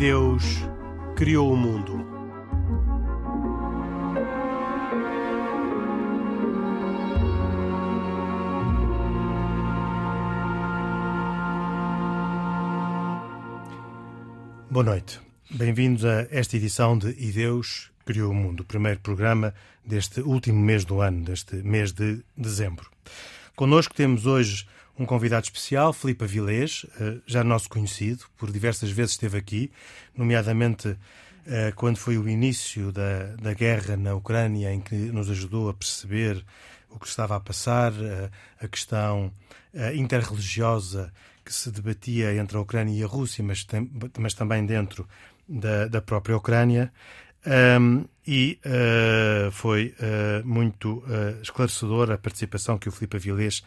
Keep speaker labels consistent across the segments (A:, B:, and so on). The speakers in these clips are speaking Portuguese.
A: Deus criou o mundo. Boa noite. Bem-vindos a esta edição de E Deus Criou o Mundo, o primeiro programa deste último mês do ano, deste mês de dezembro. Connosco temos hoje um convidado especial, Filipe Avilés, eh, já nosso conhecido, por diversas vezes esteve aqui, nomeadamente eh, quando foi o início da, da guerra na Ucrânia, em que nos ajudou a perceber o que estava a passar, eh, a questão interreligiosa que se debatia entre a Ucrânia e a Rússia, mas, tem, mas também dentro da, da própria Ucrânia. Um, e uh, foi uh, muito uh, esclarecedora a participação que o Filipe Avilés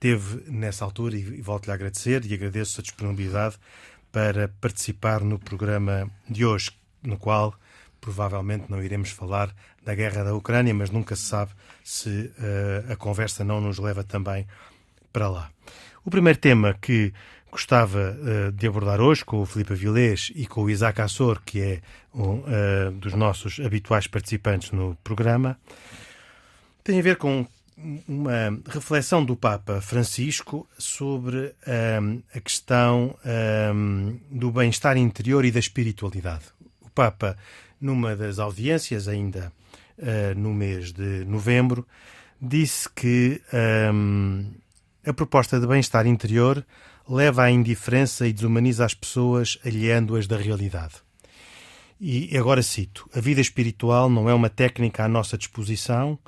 A: teve nessa altura e, volto-lhe a agradecer e agradeço a disponibilidade para participar no programa de hoje, no qual provavelmente não iremos falar da guerra da Ucrânia, mas nunca se sabe se a conversa não nos leva também para lá. O primeiro tema que gostava uh, de abordar hoje com o Filipe Avilés e com o Isaac Assor, que é um uh, dos nossos habituais participantes no programa, tem a ver com uma reflexão do Papa Francisco sobre um, ehm, a questão um, ehm, do bem-estar interior e da espiritualidade. O Papa, numa das audiências, ainda uh, no mês de novembro, disse que um, ehm, a proposta de bem-estar interior leva à indiferença e desumaniza as pessoas, aliando-as da realidade. E agora cito: a vida espiritual não é uma técnica à nossa disposição,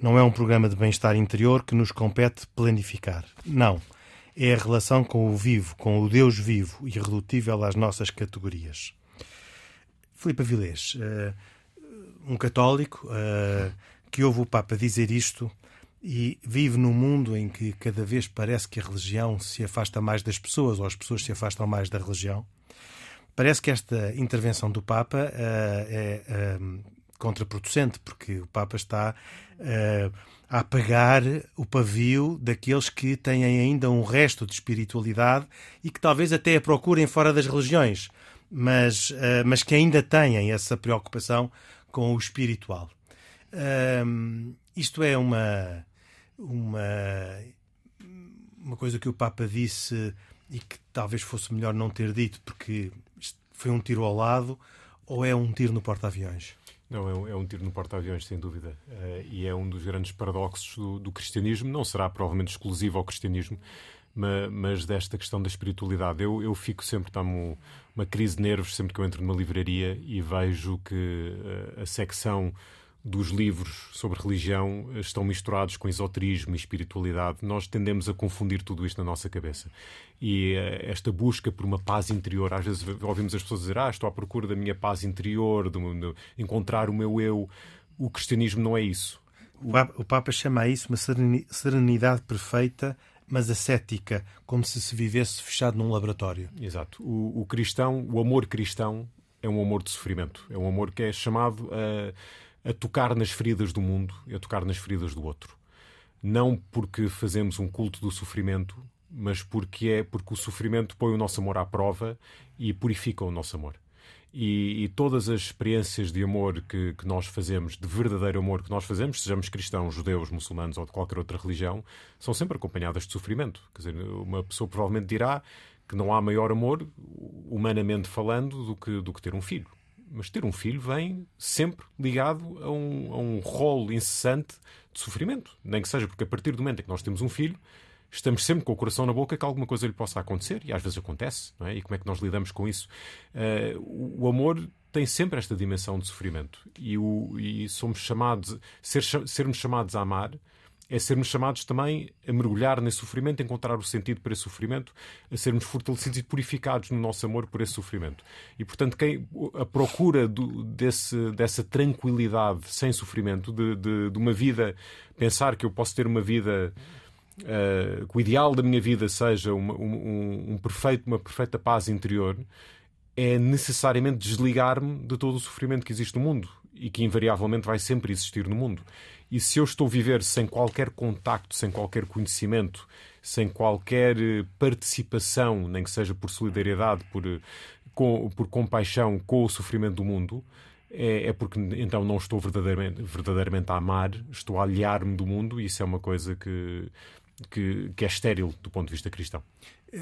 A: não é um programa de bem-estar interior que nos compete planificar. Não. É a relação com o vivo, com o Deus vivo, irredutível às nossas categorias. Filipe Avilés, eh, um católico eh, que ouve o Papa dizer isto, e vive num mundo em que cada vez parece que a religião se afasta mais das pessoas ou as pessoas se afastam mais da religião. Parece que esta intervenção do Papa uh, é uh, contraproducente, porque o Papa está uh, a apagar o pavio daqueles que têm ainda um resto de espiritualidade e que talvez até a procurem fora das religiões, mas, mas que ainda têm essa preocupação com o espiritual. isto é uma uma, uma coisa que o Papa disse e que talvez fosse melhor não ter dito, porque foi um tiro ao lado, ou é um tiro no porta-aviões?
B: Não, é um, é um, tiro no porta-aviões, sem dúvida. Uh, e é um dos grandes paradoxos do, do, cristianismo. Não será provavelmente exclusivo ao cristianismo, mas, mas desta questão da espiritualidade. Eu, eu fico sempre, está uma crise de nervos sempre que eu entro numa livraria e vejo que uh, a secção dos livros sobre religião eh, estão misturados com esoterismo e espiritualidade. Nós tendemos a confundir tudo isto na nossa cabeça. E uh, esta busca por uma paz interior, às vezes ouvimos as pessoas dizer: Ah, estou à procura da minha paz interior, de, encontrar o meu eu. O cristianismo não é isso.
A: O Papa, o Papa chama a isso uma serenidade perfeita mas ascética, como se se vivesse fechado num laboratório.
B: Exato. O, o, cristão, o amor cristão, é um amor de sofrimento. É um amor que é chamado a a tocar nas feridas do mundo e a tocar nas feridas do outro. Não porque fazemos um culto do sofrimento, mas porque é porque o sofrimento põe o nosso amor à prova e purifica o nosso amor. E, e, todas as experiências de amor que, que, nós fazemos, de verdadeiro amor que nós fazemos, sejamos cristãos, judeus, muçulmanos ou de qualquer outra religião, são sempre acompanhadas de sofrimento. Quer dizer, uma pessoa provavelmente dirá que não há maior amor, humanamente falando, do que, do que ter um filho mas ter um filho vem sempre ligado a um, a um rol incessante de sofrimento. Nem que seja porque a partir do momento em que nós temos um filho, estamos sempre com o coração na boca que alguma coisa lhe possa acontecer, e às vezes acontece, não é? E como é que nós lidamos com isso? Uh, o amor tem sempre esta dimensão de sofrimento, e, o, e somos chamados, ser, sermos chamados a amar é sermos chamados também a mergulhar nesse sofrimento, encontrar o sentido para esse sofrimento, a sermos fortalecidos e purificados no nosso amor por esse sofrimento. E, portanto, quem, a procura do, desse, dessa tranquilidade sem sofrimento, de, de, de, uma vida, pensar que eu posso ter uma vida. Uh, que o ideal da minha vida seja uma, um, um perfeito, uma perfeita paz interior, é necessariamente desligar-me de todo o sofrimento que existe no mundo e que invariavelmente vai sempre existir no mundo. E se eu estou a viver sem qualquer contacto, sem qualquer conhecimento, sem qualquer eh, participação, nem que seja por solidariedade, por, eh, com, por compaixão com o sofrimento do mundo, é, é, porque então não estou verdadeiramente, verdadeiramente a amar, estou a aliar-me do mundo, e isso é uma coisa que, que, que, é estéril do ponto de vista cristão.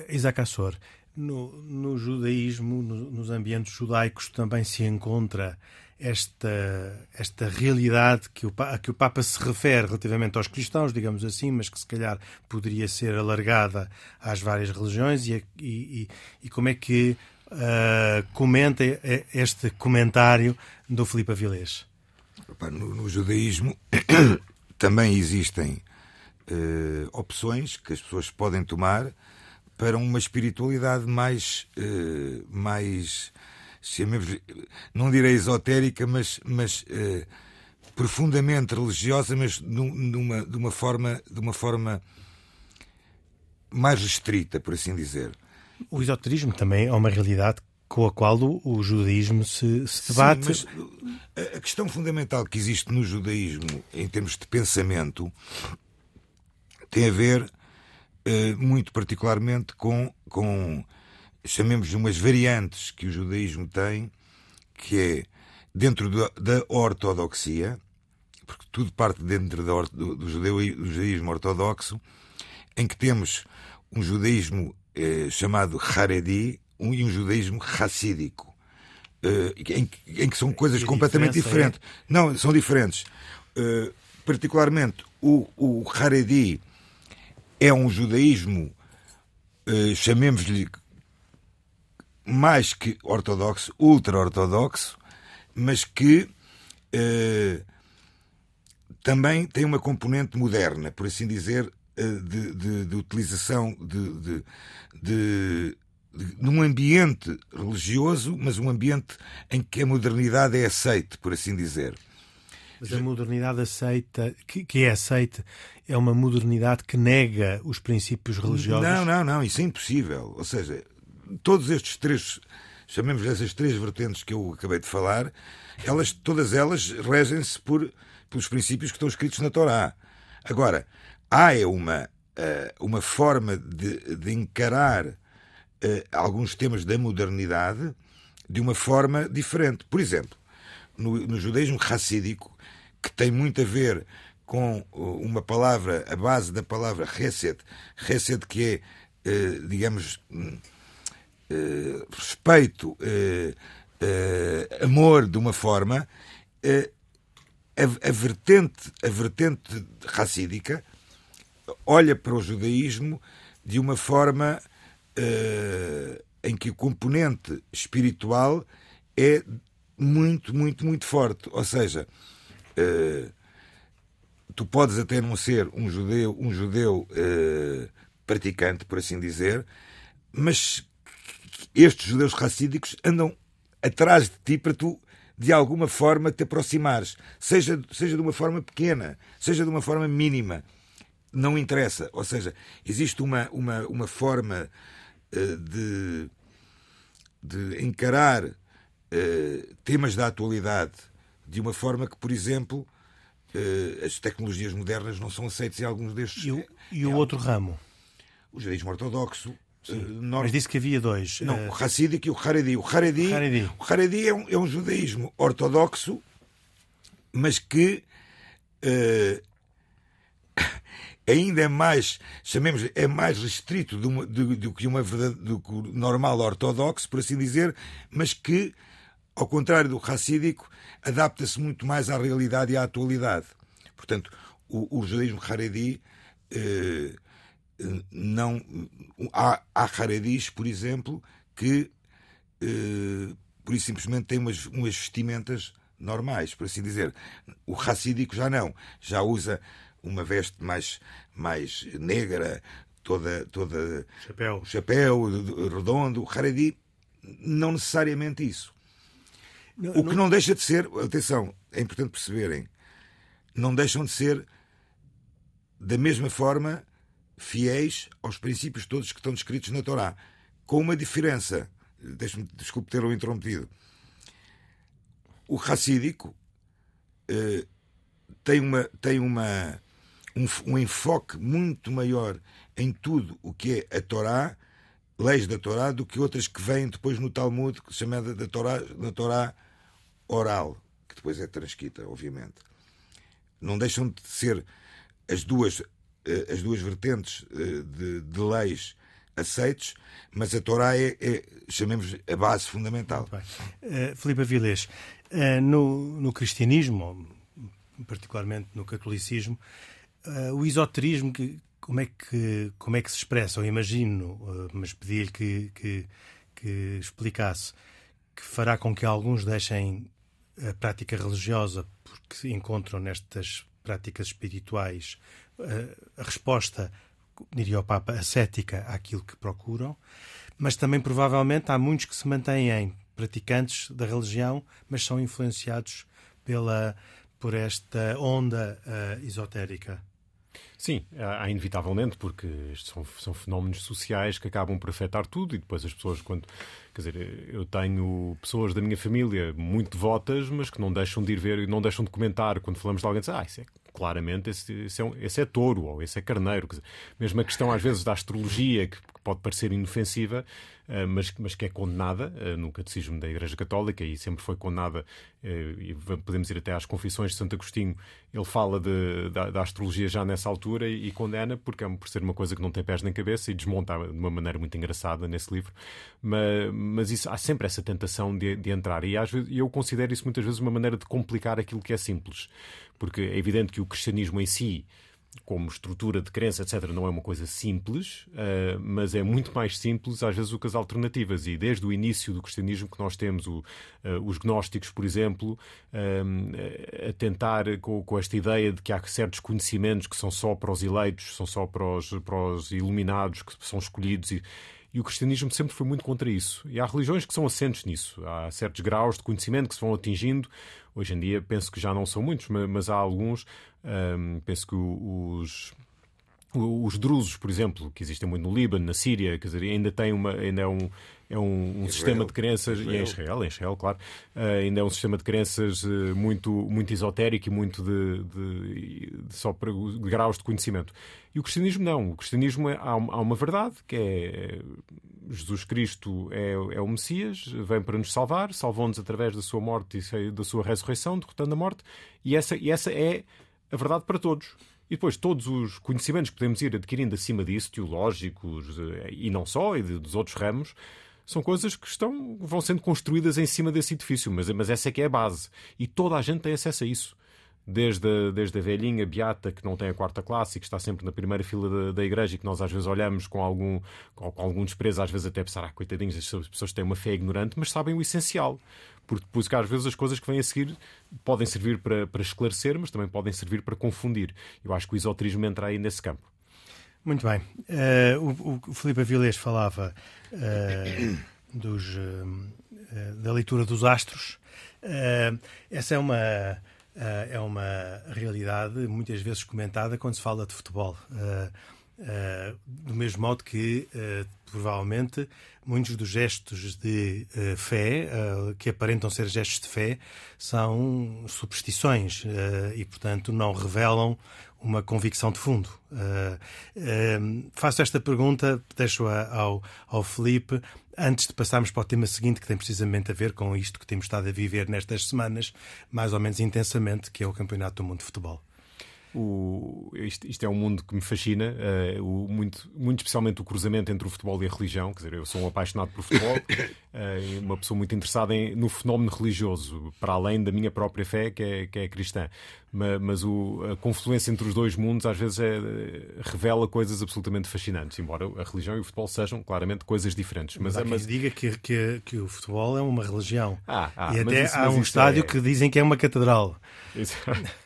A: Isaac Assor, no, no judaísmo, no, nos ambientes judaicos, também se encontra esta, esta realidade que o, a que o Papa se refere relativamente aos cristãos, digamos assim, mas que se calhar poderia ser alargada às várias religiões, e, e, e como é que uh, comenta este comentário do Filipe Avilés?
C: No, no judaísmo também existem uh, opções que as pessoas podem tomar para uma espiritualidade mais, uh, mais chamemos, não direi esotérica, mas, mas uh, profundamente religiosa, mas numa, de uma forma, de uma forma mais restrita, por assim dizer.
A: O esoterismo também é uma realidade com a qual o, o judaísmo se, se debate.
C: Sim, mas a questão fundamental que existe no judaísmo, em termos de pensamento, tem a ver eh, muito particularmente com, com chamemos umas variantes que o judaísmo tem, que é dentro da, ortodoxia, porque tudo parte dentro do, judaísmo ortodoxo, em que temos um judaísmo eh, chamado Haredi um, e um judaísmo racídico, eh, em, em, que são coisas completamente diferentes. É? Não, são diferentes. Eh, particularmente, o, o Haredi é um judaísmo, eh, chamemos-lhe mais que ortodoxo, ultra-ortodoxo, mas que eh, também tem uma componente moderna, por assim dizer, eh, de, de, de, utilização de, de, num ambiente religioso, mas um ambiente em que a modernidade é aceite, por assim dizer.
A: Mas a modernidade aceita, que, que é aceita, é uma modernidade que nega os princípios religiosos?
C: Não, não, não, isso é impossível. Ou seja, todos estes três, chamemos essas três vertentes que eu acabei de falar, elas, todas elas regem-se por, pelos princípios que estão escritos na Torá. Agora, há é uma, eh, uma forma de, de encarar eh, alguns temas da modernidade de uma forma diferente. Por exemplo, no, no judaísmo racídico, que tem muito a ver com uma palavra, a base da palavra Hesed, Hesed que é, eh, digamos, eh, respeito, eh, amor de uma forma, a, a, vertente, a vertente racídica olha para o judaísmo de uma forma em que o componente espiritual é muito, muito, muito forte. Ou seja, tu podes até não ser um judeu, um judeu praticante, por assim dizer, mas estes judeus racídicos andam atrás de ti para tu de alguma forma te aproximares, seja, seja de uma forma pequena, seja de uma forma mínima, não interessa. Ou seja, existe uma, uma, uma forma uh, de, de encarar uh, temas da atualidade de uma forma que, por exemplo, uh, as tecnologias modernas não são aceitas em alguns destes.
A: E o, e o outro ramo?
C: O judaísmo ortodoxo.
A: Uh, norte... Mas disse que havia dois.
C: Não, uh... o Hassidic e o Haredi. O Haredi, Haredi. O Haredi é, um, é um judaísmo ortodoxo, mas que ainda é mais, chamemos, é mais restrito do, do, do que uma verdade, do que o normal ortodoxo, por assim dizer, mas que, ao contrário do racídico, adapta-se muito mais à realidade e à atualidade. Portanto, o, o judaísmo Haredi eh, não. Há, há Haredis, por exemplo, que eh, por isso simplesmente têm umas, umas vestimentas normais, por assim dizer. O racídico já não, já usa uma veste mais, mais negra, toda, toda
A: chapéu,
C: chapéu redondo. O Haredi, não necessariamente isso. Não, o que não... não deixa de ser, atenção, é importante perceberem, não deixam de ser da mesma forma fiéis aos princípios todos que estão descritos na Torá, com uma diferença. Deixe-me, desculpe ter-o interrompido. O racídico eh, tem, uma, tem uma, um, um, enfoque muito maior em tudo o que é a Torá leis da Torá do que outras que vêm depois no Talmud, que se chama da Torá, da Torá oral, que depois é transcrita, obviamente. Não deixam de ser as duas, as duas vertentes eh, de, de leis aceitos, mas a Torá é, é chamemos, a base fundamental.
A: Uh, Filipe Avilés, uh, no, no cristianismo, particularmente no catolicismo, uh, o esoterismo, que, como, é que, como é que se expressa? Eu imagino, mas pedi-lhe que, que, que explicasse, que fará com que alguns deixem a prática religiosa porque encontram nestas práticas espirituais a resposta diria o Papa, ascética àquilo que procuram, mas também provavelmente há muitos que se mantêm praticantes da religião, mas são influenciados pela, por esta onda uh, esotérica.
B: Sim, há inevitavelmente, porque estes são, são, fenómenos sociais que acabam por afetar tudo e depois as pessoas, quando. Quer dizer, eu tenho pessoas da minha família muito devotas, mas que não deixam de ir ver e não deixam de comentar quando falamos de alguém, dizem, ah, isso é claramente esse, esse, é, esse é touro ou esse é carneiro. Dizer, mesmo a questão, às vezes, da astrologia, que pode parecer inofensiva, uh, mas, mas que é condenada uh, no Catecismo da Igreja Católica e sempre foi condenada, uh, e podemos ir até às Confissões de Santo Agostinho, ele fala de, da, da, astrologia já nessa altura e, e, condena, porque é por ser uma coisa que não tem pés nem cabeça e desmonta de uma maneira muito engraçada nesse livro. Mas, mas isso, há sempre essa tentação de, de entrar. E às vezes, eu considero isso muitas vezes uma maneira de complicar aquilo que é simples porque é evidente que o cristianismo em si, como estrutura de crença, etc., não é uma coisa simples, uh, mas é muito mais simples, às vezes, do que as alternativas. E desde o início do cristianismo que nós temos o, uh, os gnósticos, por exemplo, uh, a tentar com, com, esta ideia de que há certos conhecimentos que são só para os eleitos, são só para os, para os iluminados, que são escolhidos. E, e o cristianismo sempre foi muito contra isso. E há religiões que são assentes nisso. Há certos graus de conhecimento que se vão atingindo. Hoje em dia penso que já não são muitos, mas há alguns. Um, penso que os os drusos, por exemplo, que existem muito no Líbano, na Síria, quer dizer, ainda tem uma, ainda é um, é um, um sistema de crenças Israel. e em Israel, em Israel, claro, uh, ainda é um sistema de crenças uh, muito muito esotérico e muito de, de, de só para graus de conhecimento. E o cristianismo não. O cristianismo é, há, há, uma verdade que é Jesus Cristo é, é o Messias, vem para nos salvar, salvou-nos através da sua morte e da sua ressurreição, derrotando a morte, e essa, e essa é a verdade para todos. E depois todos os conhecimentos que podemos ir adquirindo acima disso, teológicos eh, e não só, e dos outros ramos, são coisas que estão, vão sendo construídas em cima desse edifício, mas, mas essa é que é a base. E toda a gente tem acesso a isso. Desde a, desde a velhinha beata que não tem a quarta classe e que está sempre na primeira fila da, da igreja e que nós às vezes olhamos com algum, com, com algum desprezo, às vezes até pensar, ah, coitadinhos, as pessoas têm uma fé ignorante, mas sabem o essencial. Porque depois, às vezes, as coisas que vêm a seguir podem servir para, para esclarecer, mas também podem servir para confundir. Eu acho que o esoterismo entra aí nesse campo.
A: Muito bem. Uh, o, o Filipe Avilés falava uh, dos, uh, da leitura dos astros. essa é uma, é uma realidade muitas vezes comentada quando se fala de futebol. Do mesmo modo que, provavelmente, muitos dos gestos de fé, que aparentam ser gestos de fé, são superstições e, portanto, não revelam uma convicção de fundo. Uh, uh, faço esta pergunta, deixo-a ao, ao Felipe, antes de passarmos para o tema seguinte, que tem precisamente a ver com isto que temos estado a viver nestas semanas, mais ou menos intensamente, que é o Campeonato do Mundo de Futebol.
B: O, isto, isto, é um mundo que me fascina, uh, o, muito, muito especialmente o cruzamento entre o futebol e a religião. Quer dizer, eu sou um apaixonado por futebol, uh, uma pessoa muito interessada em, no fenómeno religioso, para além da minha própria fé, que é, que é cristã mas, mas o, a confluência entre os dois mundos às vezes é, revela coisas absolutamente fascinantes, embora a religião e o futebol sejam claramente coisas diferentes.
A: Mas,
B: mas
A: há mas... diga que, que, que, o futebol é uma religião.
B: Ah, ah,
A: e até isso, há um estádio é... que dizem que é uma catedral.
B: Isso,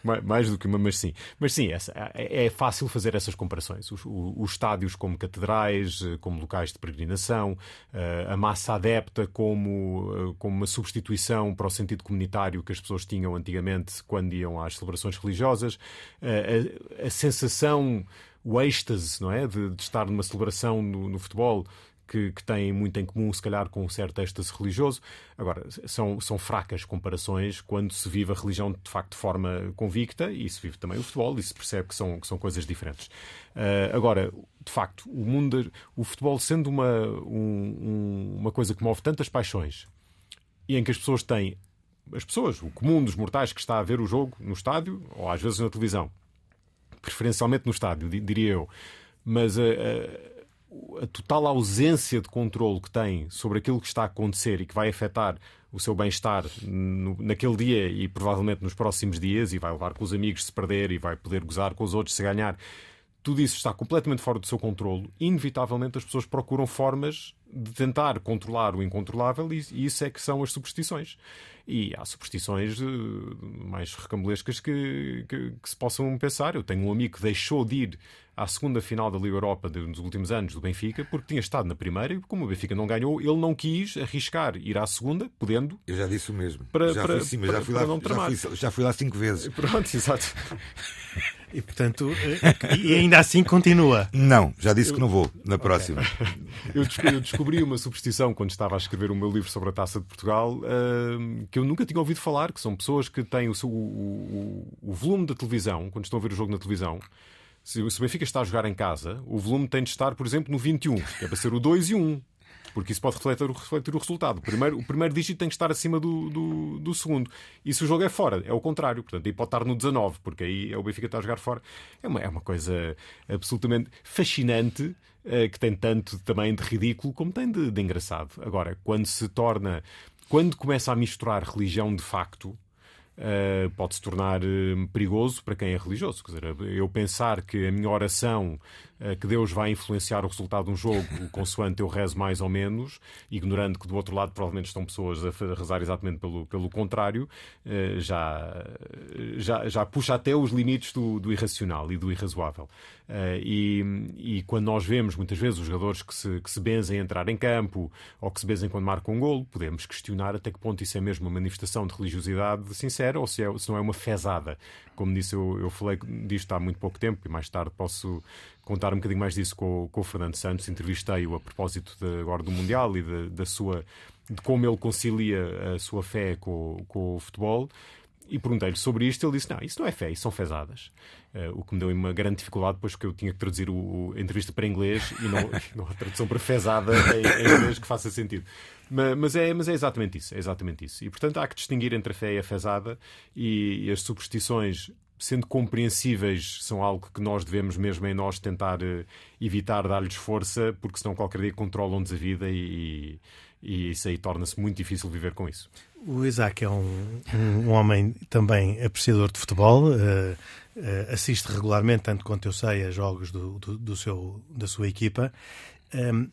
B: mais do que uma, mas sim. Mas sim, essa, é, é fácil fazer essas comparações. Os, os, os, estádios como catedrais, como locais de peregrinação, eh, a massa adepta como, eh, como uma substituição para o sentido comunitário que as pessoas tinham antigamente quando iam às celebrações religiosas, a, a, sensação, o êxtase, não é? De, de estar numa celebração no, no futebol que, que, têm muito em comum, se calhar, com um certo êxtase religioso. Agora, são, são fracas comparações quando se vive a religião de facto de forma convicta e se vive também o futebol e se percebe que são, que são coisas diferentes. Uh, agora, de facto, o mundo, o futebol sendo uma, um, uma coisa que move tantas paixões e em que as pessoas têm as pessoas, o comum dos mortais que está a ver o jogo no estádio ou às vezes na televisão, preferencialmente no estádio, diria eu, mas a, a, total ausência de controle que tem sobre aquilo que está a acontecer e que vai afetar o seu bem-estar naquele dia e provavelmente nos próximos dias, e vai levar com os amigos se perder e vai poder gozar com os outros se ganhar tudo isso está completamente fora do seu controle, inevitavelmente as pessoas procuram formas de tentar controlar o incontrolável e isso é que são as superstições. E há superstições uh, mais recambulescas que, que, que, se possam pensar. Eu tenho um amigo que deixou de ir à segunda final da Liga Europa nos últimos anos do Benfica porque tinha estado na primeira e como o Benfica não ganhou, ele não quis arriscar ir à segunda, podendo.
C: Eu já disse o mesmo.
B: Para,
C: já,
B: para,
C: fui, sim, para, já, fui lá, já, fui, já fui lá cinco vezes.
B: Pronto, exato.
A: E portanto, eh, e ainda assim continua.
C: Não, já disse que não vou na próxima.
B: Eu, descobri uma superstição quando estava a escrever o meu livro sobre a Taça de Portugal uh, que eu nunca tinha ouvido falar, que são pessoas que têm o, seu, o, o, o volume da televisão, quando estão a ver o jogo na televisão. Se, se o Benfica está a jogar em casa, o volume tem de estar, por exemplo, no 21, que é para ser o 2 e 1 porque isso pode refletir, refletir o resultado. O primeiro, o primeiro dígito tem que estar acima do, do, do, segundo. E se o jogo é fora, é o contrário. Portanto, aí pode estar no 19, porque aí é o Benfica está a jogar fora. É uma, é uma coisa absolutamente fascinante. Eh, que tem tanto também de ridículo como tem de, de engraçado. Agora, quando se torna, quando começa a misturar religião de facto, Uh, pode se tornar uh, perigoso para quem é religioso. Quer dizer, eu pensar que a minha oração que Deus vai influenciar o resultado de um jogo consoante eu rezo mais ou menos, ignorando que do outro lado provavelmente estão pessoas a rezar exatamente pelo, pelo contrário, eh, já, já, já puxa até os limites do, do irracional e do irrazoável. Eh, e, e, quando nós vemos muitas vezes os jogadores que se, que se benzem a entrar em campo ou que se benzem quando marcam um golo, podemos questionar até que ponto isso é mesmo uma manifestação de religiosidade sincera ou se, é, se não é uma fezada. Como disse, eu, eu falei disto há muito pouco tempo e mais tarde posso contar um bocadinho mais disso com, com o Fernando Santos. Entrevistei-o a propósito de, agora do Mundial e de, da sua, de como ele concilia a sua fé com, com o futebol. E perguntei-lhe sobre isto. Ele disse: Não, isso não é fé, isso são fezadas. Uh, o que me deu uma grande dificuldade, depois que eu tinha que traduzir o, o, a entrevista para inglês e não, não a tradução para fezada em, em, inglês que faça sentido. Mas, mas, é, mas é exatamente isso. É exatamente isso. E portanto há que distinguir entre a fé e a fezada e, e as superstições sendo compreensíveis, são algo que nós devemos mesmo em nós tentar uh, evitar dar-lhes força, porque senão qualquer dia controlam-nos a vida e, e isso aí torna-se muito difícil viver com isso.
A: O Isaac é um, um homem também apreciador de futebol, uh, uh, assiste regularmente, tanto quanto eu sei, a jogos do, do, do seu, da sua equipa. Um,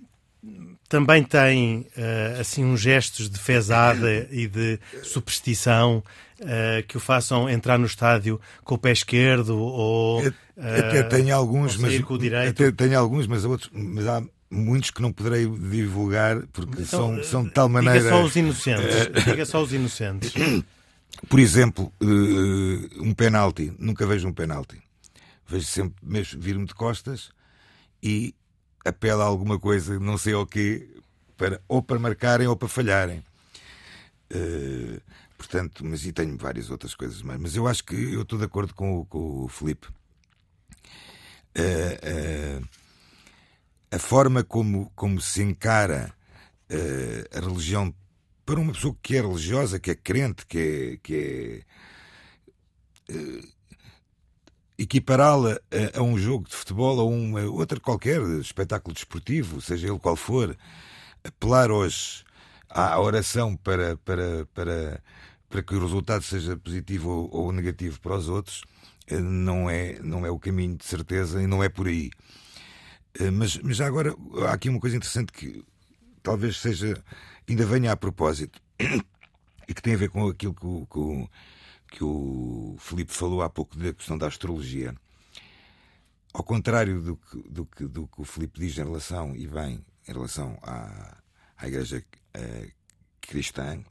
A: também tem uh, assim uns gestos de fezada e de superstição uh, que o façam entrar no estádio com o pé esquerdo ou uh,
C: até tenho alguns mas
A: com o direito.
C: até tenho alguns mas outros mas há muitos que não poderei divulgar porque então, são, são de tal maneira
A: diga só os inocentes diga só os inocentes.
C: Por exemplo um penalti. Nunca vejo um penalti. Vejo sempre mesmo vir-me de costas e apela a alguma coisa, não sei o quê, para, ou para marcarem ou para falharem. Uh, portanto, mas e tenho várias outras coisas mais. Mas eu acho que eu estou de acordo com, com o Felipe. Uh, uh, a forma como, como se encara a religião para uma pessoa que é religiosa, que é crente, que é, que é equipará-la a, a, um jogo de futebol ou uma outra qualquer espetáculo desportivo, seja ele qual for, apelar hoje à oração para, para, para, para que o resultado seja positivo ou, ou negativo para os outros, eh, não é, não é o caminho de certeza e não é por aí. Eh, mas, mas já agora há aqui uma coisa interessante que talvez seja, ainda venha a propósito, e que tem a ver com aquilo que o, que o que o Filipe falou há pouco da questão da astrologia, ao contrário do que, do que, do que o Filipe diz em relação, e bem, em relação à, à Igreja uh, cristã,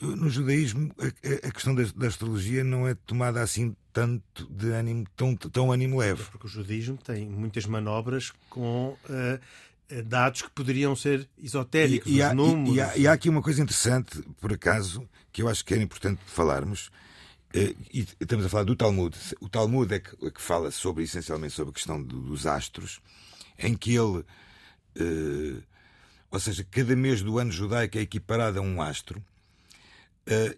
C: no judaísmo a, a questão da, da, astrologia não é tomada assim tanto de ânimo, tão, tão ânimo leve.
A: Porque o judaísmo tem muitas manobras com uh, dados que poderiam ser esotéricos,
C: e, e,
A: há, números.
C: E, há, e, há, aqui uma coisa interessante, por acaso, que eu acho que era importante falarmos. E estamos a falar do Talmud. O Talmud é que, é que fala sobre, essencialmente sobre a questão dos astros, em que ele, ou seja, cada mês do ano judaico é equiparado a um astro.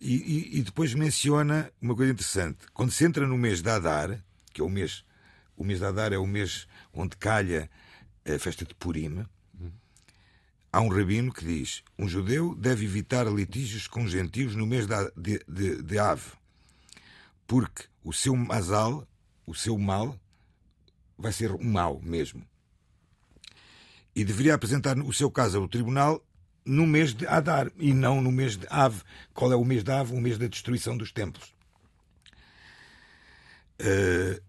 C: e, e, depois menciona uma coisa interessante. Quando se entra no mês de Adar, que é o mês, o mês de Adar é o mês onde calha a festa de Purim, há um rabino que diz: um judeu deve evitar litígios com gentios no mês de, de, de Ave, porque o seu mazal, o seu mal, vai ser um mal mesmo. E deveria apresentar o seu caso ao tribunal no mês de Adar e não no mês de Ave. Qual é o mês de Ave? O mês da destruição dos templos. Uh,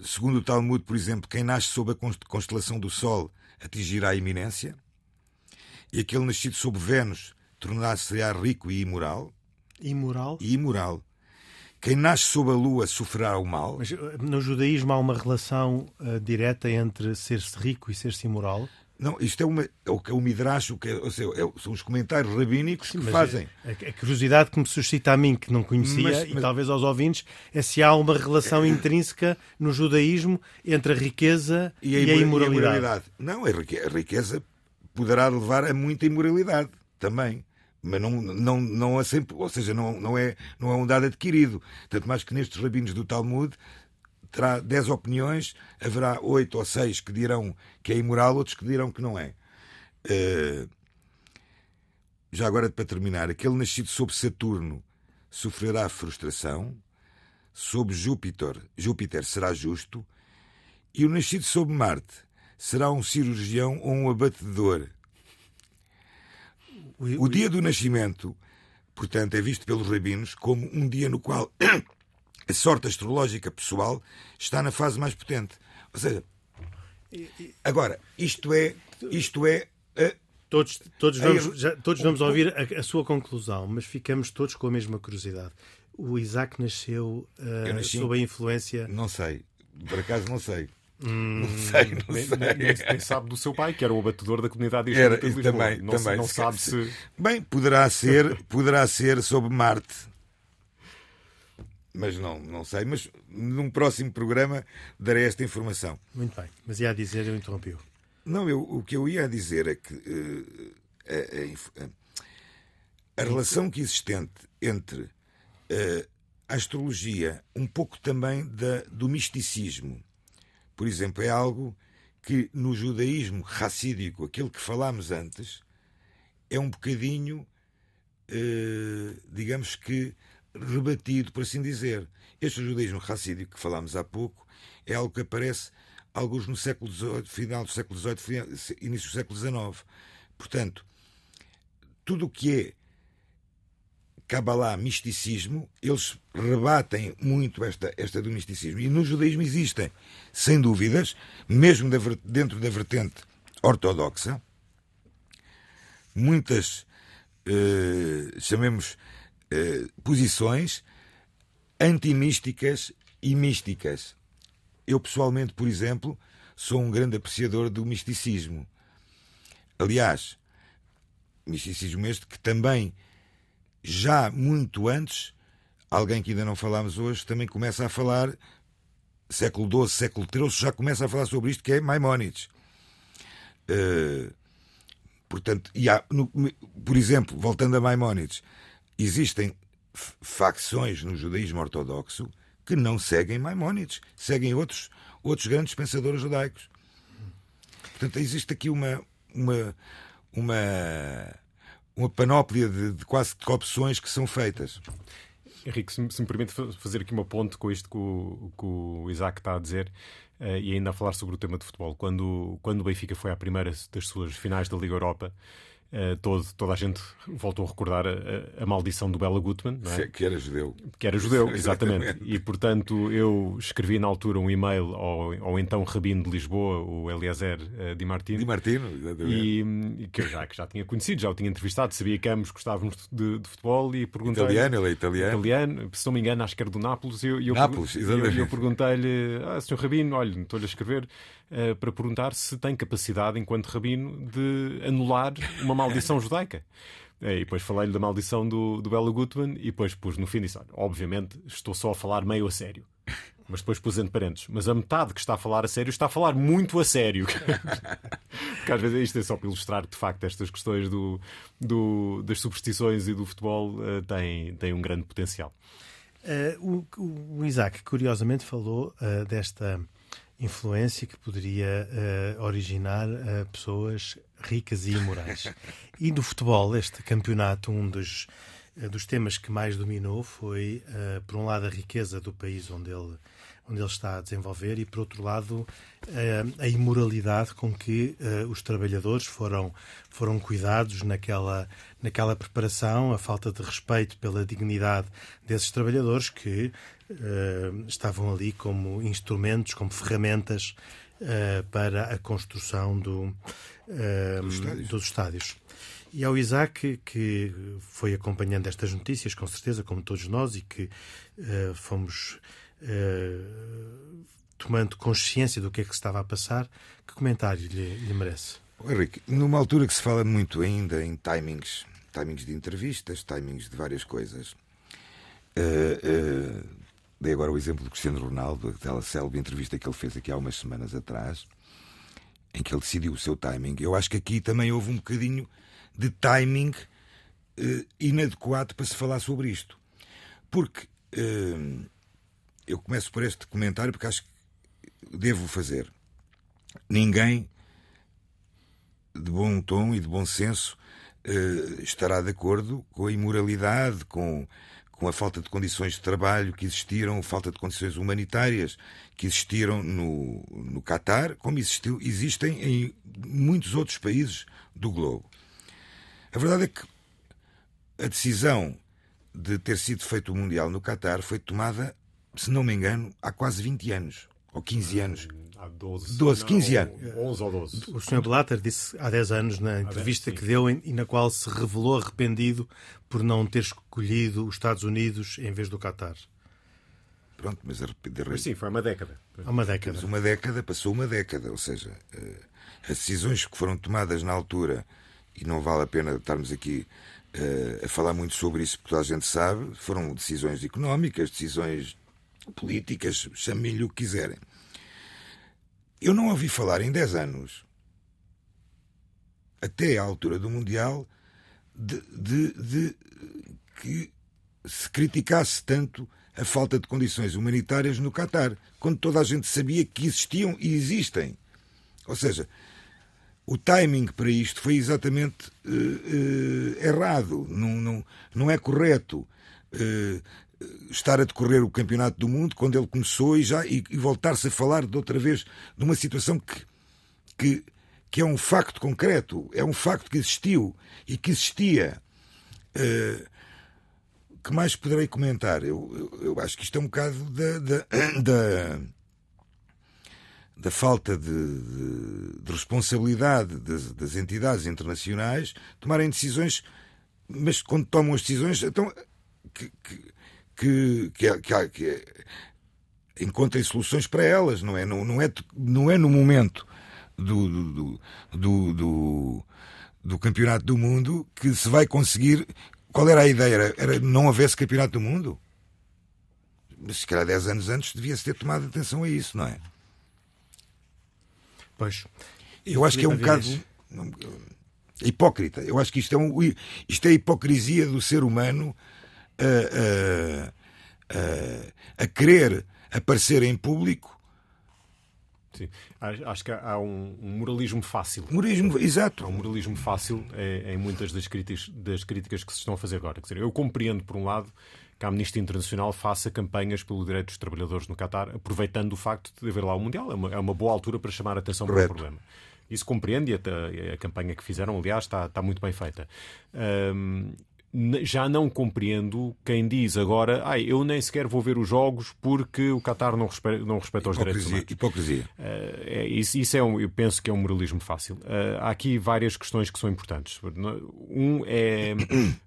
C: segundo o Talmud, por exemplo, quem nasce sob a constelação do Sol atingirá a iminência, e aquele nascido sob Vênus tornar-se-á rico e imoral.
A: Imoral?
C: E imoral. Quem nasce sob a Lua sofrerá o mal.
A: Mas eh, no judaísmo há uma relação uh, direta entre ser-se rico e ser-se imoral?
C: Não, isto é, uma, é o que é o Midrash, o que é, seja, é, são os comentários rabínicos Sim, que fazem.
A: A, a, curiosidade que me suscita a mim, que não conhecia, mas, e mas... talvez aos ouvintes, é se há uma relação é... intrínseca no judaísmo entre a riqueza e a, e a imoralidade. E a imoralidade.
C: Não, a riqueza poderá levar a muita imoralidade também. Mas não, não, não é sempre, ou seja, não, não, é, não é um dado adquirido. Tanto mais que nestes rabinos do Talmud terá 10 opiniões, haverá 8 ou 6 que dirão que é imoral, outros que dirão que não é. Uh, já agora, para terminar, aquele nascido sob Saturno sofrerá frustração, sob Júpiter, Júpiter será justo, e o nascido sob Marte será um cirurgião ou um abatedor. O dia do nascimento, portanto, é visto pelos rabinos como um dia no qual a sorte astrológica pessoal está na fase mais potente. Ou seja, agora, isto é. Isto é
A: Todos, todos, vamos, já, todos vamos ouvir a, a, sua conclusão, mas ficamos todos com a mesma curiosidade. O Isaac nasceu uh, nasci, sob a influência.
C: Não sei, por acaso não sei.
B: Hum, não sei, não nem, sei. Nem, nem, sabe do seu pai, que era o abatedor da comunidade era, de Lisboa. Também, não, também, não sabe se...
C: Bem, poderá ser, poderá ser sob Marte mas não, não sei. Mas num próximo programa darei esta informação.
A: Muito bem, mas ia dizer, eu interrompi-o.
C: Não, eu, o que eu ia dizer é que uh, a, a, a, relação que existente entre uh, a astrologia, um pouco também da, do misticismo, por exemplo, é algo que no judaísmo racídico, aquele que falámos antes, é um bocadinho, uh, digamos que, rebatido, por assim dizer. Este judaísmo racídico que falámos há pouco é algo que aparece alguns no século XVIII, final do século XVIII, início do século XIX. Portanto, tudo o que é Kabbalah, misticismo, eles rebatem muito esta, esta do misticismo. E no judaísmo existem, sem dúvidas, mesmo dentro da vertente ortodoxa, muitas, eh, chamemos, eh, posições antimísticas e místicas. Eu, pessoalmente, por exemplo, sou um grande apreciador do misticismo. Aliás, misticismo este que também, já muito antes, alguém que ainda não falámos hoje, também começa a falar, século XII, século XIII, já começa a falar sobre isto, que é Maimónides. Uh, portanto, há, no, por exemplo, voltando a Maimónides, existem facções no judaísmo ortodoxo que não seguem Maimónides, seguem outros, outros grandes pensadores judaicos. Portanto, existe aqui uma, uma, uma, uma panóplia de, de quase de opções que são feitas.
B: Henrique, se me, se me permite fazer aqui uma ponte com isto que o, que o Isaac está a dizer, uh, e ainda a falar sobre o tema de futebol. Quando, quando o Benfica foi à primeira das suas finais da Liga Europa, Uh, todo, toda a gente voltou a recordar a, a maldição do Bela Gutmann, é?
C: que era judeu.
B: Que era judeu, exatamente. exatamente. E portanto eu escrevi na altura um e-mail ao, ao então rabino de Lisboa, o Eliezer uh, Di Martino.
C: Di Martino, exatamente.
B: E, e, que eu já, que já tinha conhecido, já o tinha entrevistado, sabia que ambos gostávamos de, de futebol e perguntei.
C: Italiano, ele é italiano.
B: Italiano, se não me engano, acho que era do Nápoles. E eu, eu,
C: Nápoles,
B: exatamente. Eu, eu perguntei-lhe, ah, senhor Rabino, olha, estou-lhe a escrever para perguntar se tem capacidade, enquanto rabino, de anular uma maldição judaica. E depois falei-lhe da maldição do, do Bela Gutmann e depois pus no fim disse: obviamente estou só a falar meio a sério. Mas depois pus entre parentes. Mas a metade que está a falar a sério está a falar muito a sério. Porque às vezes isto é só para ilustrar que de facto estas questões do, do das superstições e do futebol uh, têm, têm um grande potencial.
A: Uh, o, o, Isaac, curiosamente, falou uh, desta influência que poderia uh, originar uh, pessoas ricas e imorais. e no futebol, este campeonato, um dos, dos temas que mais dominou foi, por um lado, a riqueza do país onde ele, onde ele está a desenvolver e, por outro lado, a imoralidade com que os trabalhadores foram, foram cuidados naquela, naquela preparação, a falta de respeito pela dignidade desses trabalhadores que estavam ali como instrumentos, como ferramentas para a construção do, dos, estádios. dos, estádios. E ao Isaac, que foi acompanhando estas notícias, com certeza, como todos nós, e que fomos tomando consciência do que é que se estava a passar, que comentário lhe, lhe merece?
C: Henrique, numa altura que se fala muito ainda em timings, timings de entrevistas, timings de várias coisas, uh, uh, Dei agora o exemplo do Cristiano Ronaldo, aquela célebre entrevista que ele fez aqui há umas semanas atrás, em que ele decidiu o seu timing. Eu acho que aqui também houve um bocadinho de timing uh, inadequado para se falar sobre isto. Porque uh, eu começo por este comentário porque acho que devo fazer. Ninguém de bom tom e de bom senso uh, estará de acordo com a imoralidade, com com a falta de condições de trabalho que existiram, falta de condições humanitárias que existiram no, no Catar, como existiu, existem em muitos outros países do globo. A verdade é que a decisão de ter sido feito o Mundial no Catar foi tomada, se não me engano, há quase 20 anos ou 15 anos.
B: Há 12,
C: 12 15
B: não,
C: anos.
B: 11 ou 12.
A: O Sr. Blatter disse há 10 anos, na entrevista que deu, e na qual se revelou arrependido por não ter escolhido os Estados Unidos em vez do Qatar.
C: Pronto, mas arrependido.
B: Mas sim, foi uma década.
A: Há uma década.
C: Mas uma década, passou uma década. Ou seja, eh, as decisões que foram tomadas na altura, e não vale a pena estarmos aqui eh, a falar muito sobre isso, porque toda a gente sabe, foram decisões económicas, decisões políticas, chame-lhe o que quiserem. Eu não ouvi falar em 10 anos, até à altura do Mundial, de, de, de que se criticasse tanto a falta de condições humanitárias no Catar, quando toda a gente sabia que existiam e existem. Ou seja, o timing para isto foi exatamente uh, uh, errado, não, não, não é correto. Uh, estar a decorrer o Campeonato do Mundo quando ele começou e já e, e voltar-se a falar de outra vez de uma situação que, que, que é um facto concreto, é um facto que existiu e que existia. Que mais poderei comentar? Eu, eu, eu, acho que isto é um bocado da, da, da, da falta de, de, de responsabilidade das, das, entidades internacionais tomarem decisões, mas quando tomam as decisões, então que, que, que, que, que, encontrem soluções para elas, não é? Não, não, é, não é no momento do, do, do, do, do campeonato do mundo que se vai conseguir. Qual era a ideia? Era, era não houvesse campeonato do mundo? Mas se calhar 10 anos antes devia-se ter tomado atenção a isso, não é?
A: Pois.
C: Eu acho que é um bocado hipócrita. Eu acho que isto é, um, isto é a hipocrisia do ser humano a, a, a querer aparecer em público
B: Sim. Acho que há um, moralismo fácil.
C: Moralismo, exato.
B: Há um moralismo fácil em muitas das críticas, das críticas que se estão a fazer agora. Quer dizer, eu compreendo, por um lado, que a Amnistia Internacional faça campanhas pelo direito dos trabalhadores no Qatar, aproveitando o facto de haver lá o Mundial. É uma, é uma boa altura para chamar a atenção Correto. para o problema. Isso compreende e a, a, campanha que fizeram, aliás, está, está muito bem feita. Um, já não compreendo quem diz agora ah, eu nem sequer vou ver os jogos porque o Qatar não respeita, não respeita os direitos humanos.
C: Hipocrisia.
B: Uh, é, isso, isso é um, eu penso que é um moralismo fácil. Uh, há aqui várias questões que são importantes. Um é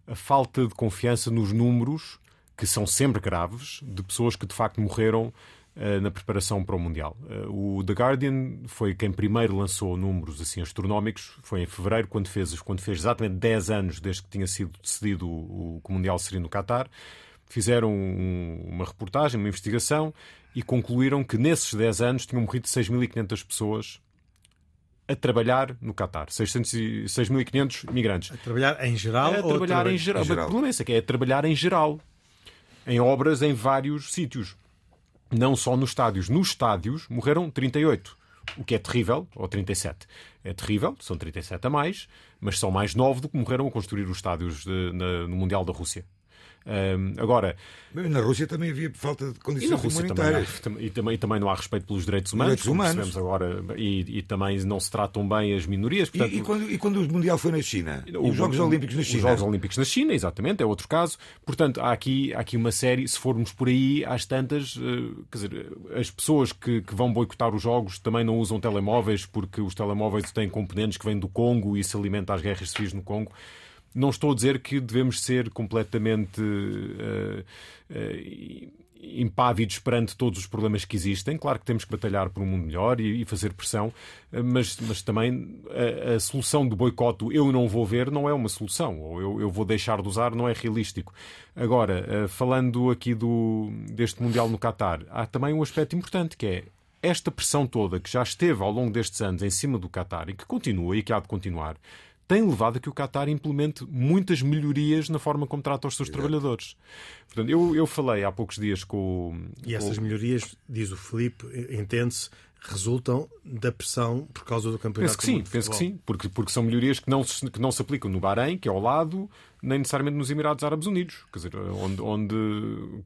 B: a falta de confiança nos números, que são sempre graves, de pessoas que de facto morreram uh, na preparação para o Mundial. Uh, o The Guardian foi quem primeiro lançou números assim astronómicos, foi em fevereiro, quando fez, quando fez exatamente 10 anos desde que tinha sido decidido o, que o Mundial seria no Qatar. Fizeram um, uma reportagem, uma investigação e concluíram que nesses 10 anos tinham morrido 6.500 pessoas a trabalhar no Qatar. 6.500 migrantes.
A: A trabalhar em geral?
B: A trabalhar em geral. Em geral. O problema é que é a trabalhar em geral. Em obras em vários sítios. Não só nos estádios. Nos estádios morreram 38. O que é terrível, ou 37. É terrível, são 37 a mais, mas são mais 9 do que morreram a construir os estádios de, na, no Mundial da Rússia. Um, agora.
C: Na Rússia também havia falta de condições humanitárias.
B: Também, e, também, e também não há respeito pelos direitos humanos, direitos humanos. agora, e, e, também não se tratam bem as minorias.
C: Portanto, e, e, quando, e quando o Mundial foi na China? Os Jogos Olímpicos na China?
B: Os Jogos Olímpicos na China, exatamente, é outro caso. Portanto, há aqui, há aqui uma série, se formos por aí, às tantas, uh, quer dizer, as pessoas que, que vão boicotar os Jogos também não usam telemóveis, porque os telemóveis têm componentes que vêm do Congo e se alimentam às guerras civis no Congo. Não estou a dizer que devemos ser completamente uh, uh, impávidos perante todos os problemas que existem. Claro que temos que batalhar por um mundo melhor e, e fazer pressão, eh, mas, mas também a, a, solução do boicote eu não vou ver não é uma solução, ou eu, eu vou deixar de usar não é realístico. Agora, falando aqui do, deste Mundial no Qatar, há também um aspecto importante que é esta pressão toda que já esteve ao longo destes anos em cima do Qatar e que continua e que há de continuar tem levado a que o Qatar implemente muitas melhorias na forma como trata os seus Exato. trabalhadores. Portanto, eu, eu falei há poucos dias com.
A: E essas com... melhorias, diz o Felipe, entende-se, resultam da pressão por causa do campeonato.
B: Penso que sim, penso que sim, porque, porque são melhorias que não, se, que não se aplicam no Bahrein, que é ao lado, nem necessariamente nos Emirados Árabes Unidos, quer dizer, onde, onde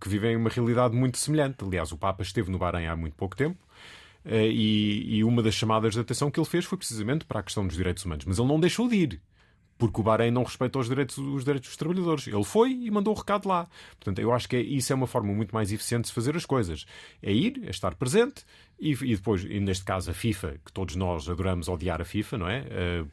B: que vivem uma realidade muito semelhante. Aliás, o Papa esteve no Bahrein há muito pouco tempo eh, e, e, uma das chamadas de atenção que ele fez foi precisamente para a questão dos direitos humanos. Mas ele não deixou de ir. Porque o Bahrein não respeita os direitos, os direitos dos trabalhadores. Ele foi e mandou o recado lá. Portanto, eu acho que é, isso é uma forma muito mais eficiente de fazer as coisas. É ir, é estar presente, e, e, depois, e neste caso, a FIFA, que todos nós adoramos odiar a FIFA, não é?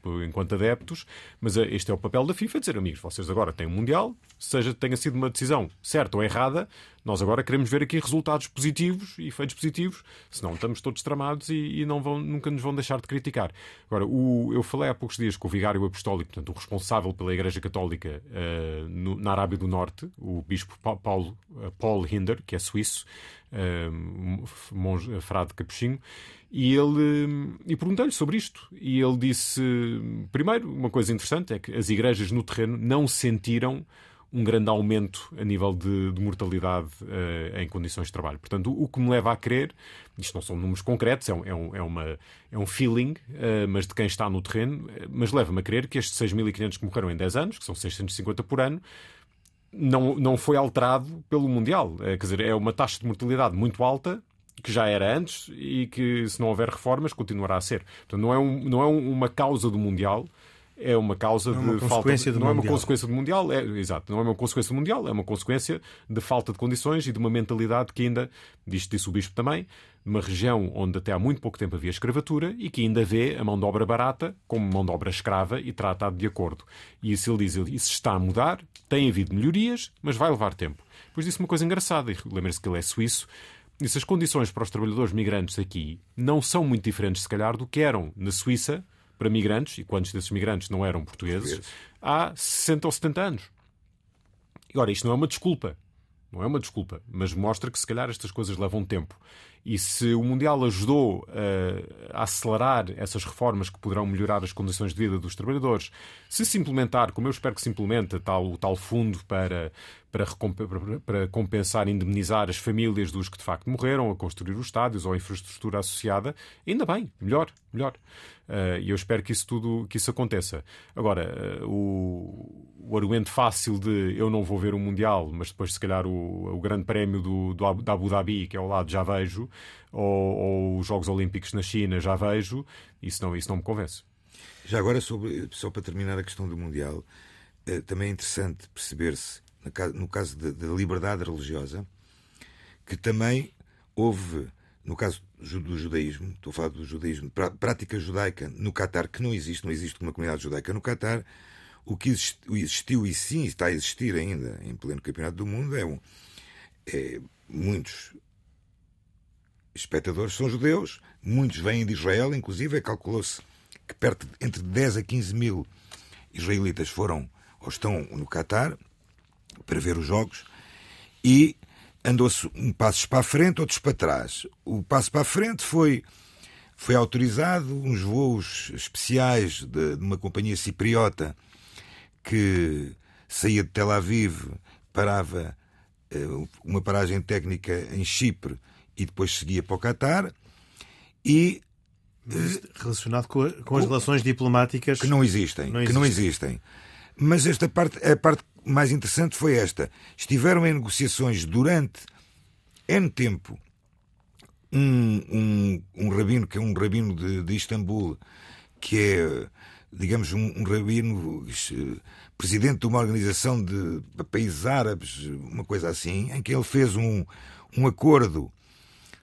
B: Uh, enquanto adeptos, mas uh, este é o papel da FIFA: dizer, amigos, vocês agora têm um Mundial, seja tenha sido uma decisão certa ou errada, nós agora queremos ver aqui resultados positivos e efeitos positivos, senão estamos todos tramados e, e não vão, nunca nos vão deixar de criticar. Agora, o, eu falei há poucos dias com o vigário apostólico, portanto, o responsável pela Igreja Católica uh, no, na Arábia do Norte, o bispo Paulo, Paul Hinder, que é suíço, monge, frade capuchinho, e ele e perguntei-lhe sobre isto. E ele disse: primeiro, uma coisa interessante é que as igrejas no terreno não sentiram um grande aumento a nível de, de mortalidade uh, em condições de trabalho. Portanto, o, o, que me leva a crer, isto não são números concretos, é um, é um, é uma, é um feeling, uh, mas de quem está no terreno, mas leva-me a crer que estes 6.500 que morreram em 10 anos, que são 650 por ano, não, não foi alterado pelo Mundial. É, quer dizer, é uma taxa de mortalidade muito alta, que já era antes e que, se não houver reformas, continuará a ser. Portanto, não é, um, não é uma causa do Mundial, é uma causa
A: não é uma
B: de falta.
A: De,
B: não é uma consequência do mundial, é, exato, não é uma consequência do mundial, é uma consequência de falta de condições e de uma mentalidade que ainda, disse, disse o bispo também, numa região onde até há muito pouco tempo havia escravatura e que ainda vê a mão de obra barata como mão de obra escrava e tratado de acordo. E isso ele diz, isso está a mudar, tem havido melhorias, mas vai levar tempo. Depois disse uma coisa engraçada, e lembre-se que ele é suíço, disse as condições para os trabalhadores migrantes aqui não são muito diferentes, se calhar, do que eram na Suíça para migrantes, e quantos desses migrantes não eram portugueses, há 60 ou 70 anos. Agora, isto não é uma desculpa. Não é uma desculpa, mas mostra que se calhar estas coisas levam tempo. E se o Mundial ajudou a, a acelerar essas reformas que poderão melhorar as condições de vida dos trabalhadores, se se implementar, como eu espero que se implemente, tal, o tal fundo para, para, para compensar indemnizar as famílias dos que de facto morreram a construir os estádios ou a infraestrutura associada, ainda bem, melhor, melhor. Uh, e eu espero que isso tudo que isso aconteça. Agora, uh, o, o argumento fácil de eu não vou ver o Mundial, mas depois, se calhar, o, o Grande Prémio do, do, da Abu Dhabi, que é ao lado, já vejo, ou, ou, os Jogos Olímpicos na China, já vejo, isso não, isso não me convence.
C: Já agora, sobre, só para terminar a questão do Mundial, uh, também é interessante perceber-se, no caso da liberdade religiosa, que também houve no caso do judaísmo, estou a falar do judaísmo, prática judaica no Catar, que não existe, não existe uma comunidade judaica no Catar, o que existiu e sim está a existir ainda em pleno campeonato do mundo é, um, é muitos espectadores são judeus, muitos vêm de Israel, inclusive calculou-se que perto de, entre 10 a 15 mil israelitas foram ou estão no Catar para ver os jogos e andou-se um passo para a frente, outros para trás. O passo para a frente foi foi autorizado uns voos especiais de, de uma companhia cipriota que saía de Tel Aviv, parava eh, uma paragem técnica em Chipre e depois seguia para o Catar e
A: relacionado com, as relações diplomáticas
C: que não existem,
A: não
C: que não existem. Mas esta parte, a parte mais interessante foi esta. Estiveram em negociações durante N tempo um, um, um rabino, que é um rabino de, de Istambul, que é, digamos, um, um rabino eh, presidente de uma organização de países árabes, uma coisa assim, em que ele fez um, um acordo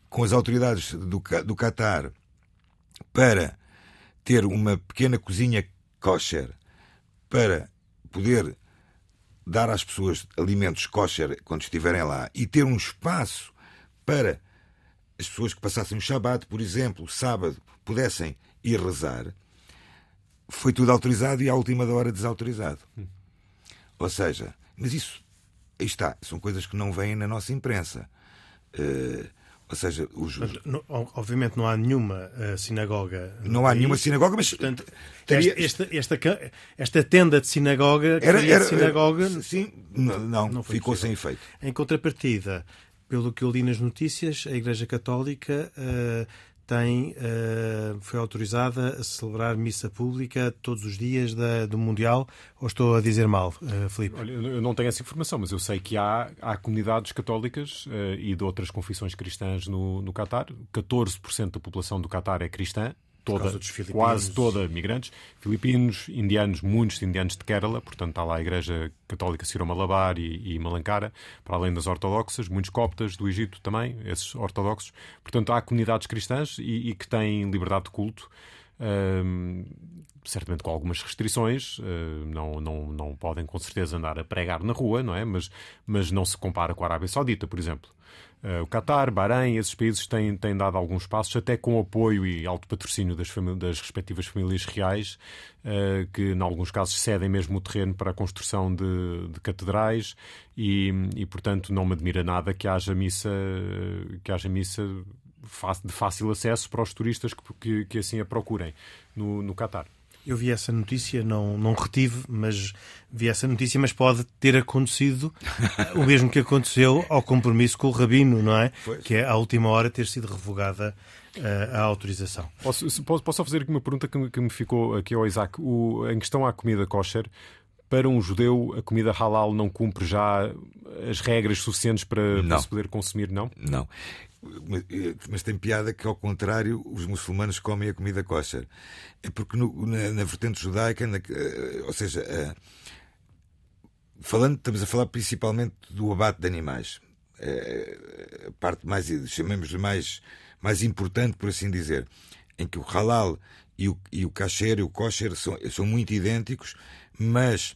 C: com as autoridades do, do Qatar para ter uma pequena cozinha kosher para poder dar às pessoas alimentos kosher quando estiverem lá e ter um espaço para as pessoas que passassem o Shabat, por exemplo, o sábado, pudessem ir rezar, foi tudo autorizado e à última hora desautorizado. Hum. Ou seja, mas isso, aí está, são coisas que não vêm na nossa imprensa. Uh, ou seja, os...
A: obviamente não há nenhuma uh, sinagoga.
C: Não há país, nenhuma sinagoga, mas.
A: Portanto, teria... esta, esta, esta, tenda de sinagoga. Era, era, sinagoga.
C: Sim, não, não, não ficou possível. sem efeito.
A: Em contrapartida, pelo que eu li nas notícias, a Igreja Católica uh, tem, uh, foi autorizada a celebrar missa pública todos os dias da, do Mundial, ou estou a dizer mal, uh, Filipe?
B: Olha, eu não tenho essa informação, mas eu sei que há, há comunidades católicas uh, e de outras confissões cristãs no, no Catar. 14% da população do Catar é cristã, toda, quase toda migrantes, filipinos, indianos, muitos indianos de Kerala, portanto está lá a Igreja Católica Ciro Malabar e, e Malankara, para além das ortodoxas, muitos coptas do Egito também, esses ortodoxos. Portanto, há comunidades cristãs e, e que têm liberdade de culto. Um, certamente com algumas restrições, não, não, não podem com certeza andar a pregar na rua, não é? Mas, mas não se compara com a Arábia Saudita, por exemplo. Uh, o Qatar, Bahrein, esses países têm, têm dado alguns passos, até com apoio e alto patrocínio das, das respectivas famílias reais, uh, que em alguns casos cedem mesmo o terreno para a construção de, de catedrais e, e, portanto, não me admira nada que haja missa, que haja missa de fácil acesso para os turistas que, que, que assim a procurem no, no Qatar.
A: Eu vi essa notícia, não, não retive, mas vi essa notícia, mas pode ter acontecido o mesmo que aconteceu ao compromisso com o Rabino, não é? Pois. Que é à última hora ter sido revogada uh, a autorização.
B: Posso, posso só fazer aqui uma pergunta que me, que me ficou aqui ao Isaac. O, em questão à comida kosher, para um judeu a comida halal não cumpre já as regras suficientes para, para se poder consumir, não?
C: Não. Mas tem piada que, ao contrário, os muçulmanos comem a comida kosher. É porque no, na, na, vertente judaica, na, eh, ou seja, uh, falando, estamos a falar principalmente do abate de animais. Uh, a parte mais, chamemos-lhe mais, mais importante, por assim dizer, em que o halal e o, e o kasher e o kosher são, são muito idênticos, mas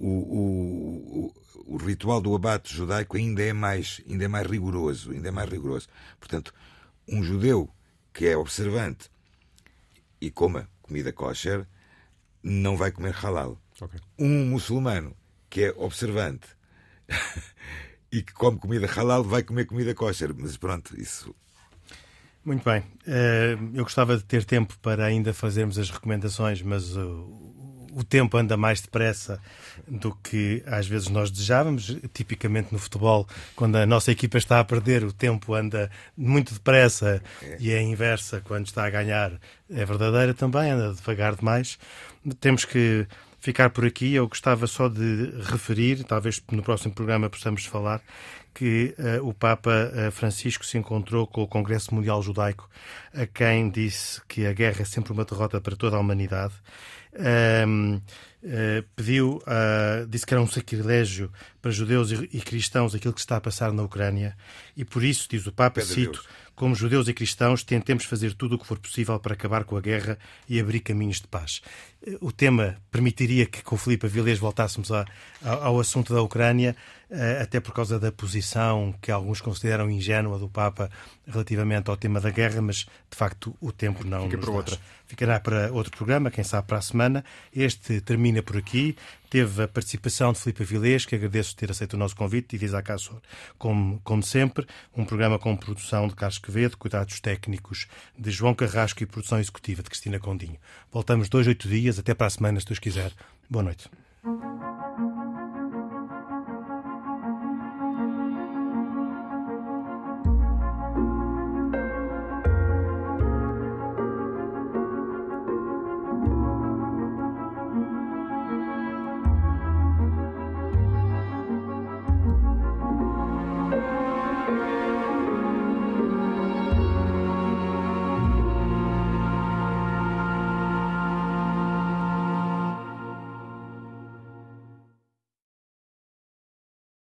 C: o, o, o, ritual do abate judaico ainda é mais ainda é mais rigoroso ainda é mais rigoroso portanto um judeu que é observante e coma comida kosher não vai comer halal okay. um muçulmano que é observante e que come comida halal vai comer comida kosher mas pronto isso
A: muito bem. Eh, eu gostava de ter tempo para ainda fazermos as recomendações, mas o tempo anda mais depressa do que às vezes nós desejávamos. Tipicamente no futebol, quando a nossa equipa está a perder, o tempo anda muito depressa e é inversa quando está a ganhar. É verdadeira também, anda devagar demais. Temos que ficar por aqui. Eu gostava só de referir, talvez no próximo programa possamos falar, que uh, o Papa uh, Francisco se encontrou com o Congresso Mundial Judaico, a quem disse que a guerra é sempre uma derrota para toda a humanidade uh, pediu, uh, disse que era um sacrilégio para judeus e, e, cristãos aquilo que está a passar na Ucrânia e por isso, diz o Papa, cito, como judeus e cristãos, tentemos fazer tudo o que for possível para acabar com a guerra e abrir caminhos de paz. O tema permitiria que com o Filipe Avilés voltássemos a, ao assunto da Ucrânia, eh, até por causa da posição que alguns consideram ingênua do Papa relativamente ao tema da guerra, mas de facto o tempo não
B: Fica
A: nos
B: para outra.
A: Ficará para outro programa, quem sabe para a semana. Este termina por aqui. Teve a participação de Filipe Avilés, que agradeço ter aceito o nosso convite, e diz a Cássio, como, como sempre, um programa com produção de Carlos Quevedo, cuidados técnicos de João Carrasco e produção executiva de Cristina Condinho. Voltamos dois, oito dias, até para a semana, se Deus quiser. Boa noite.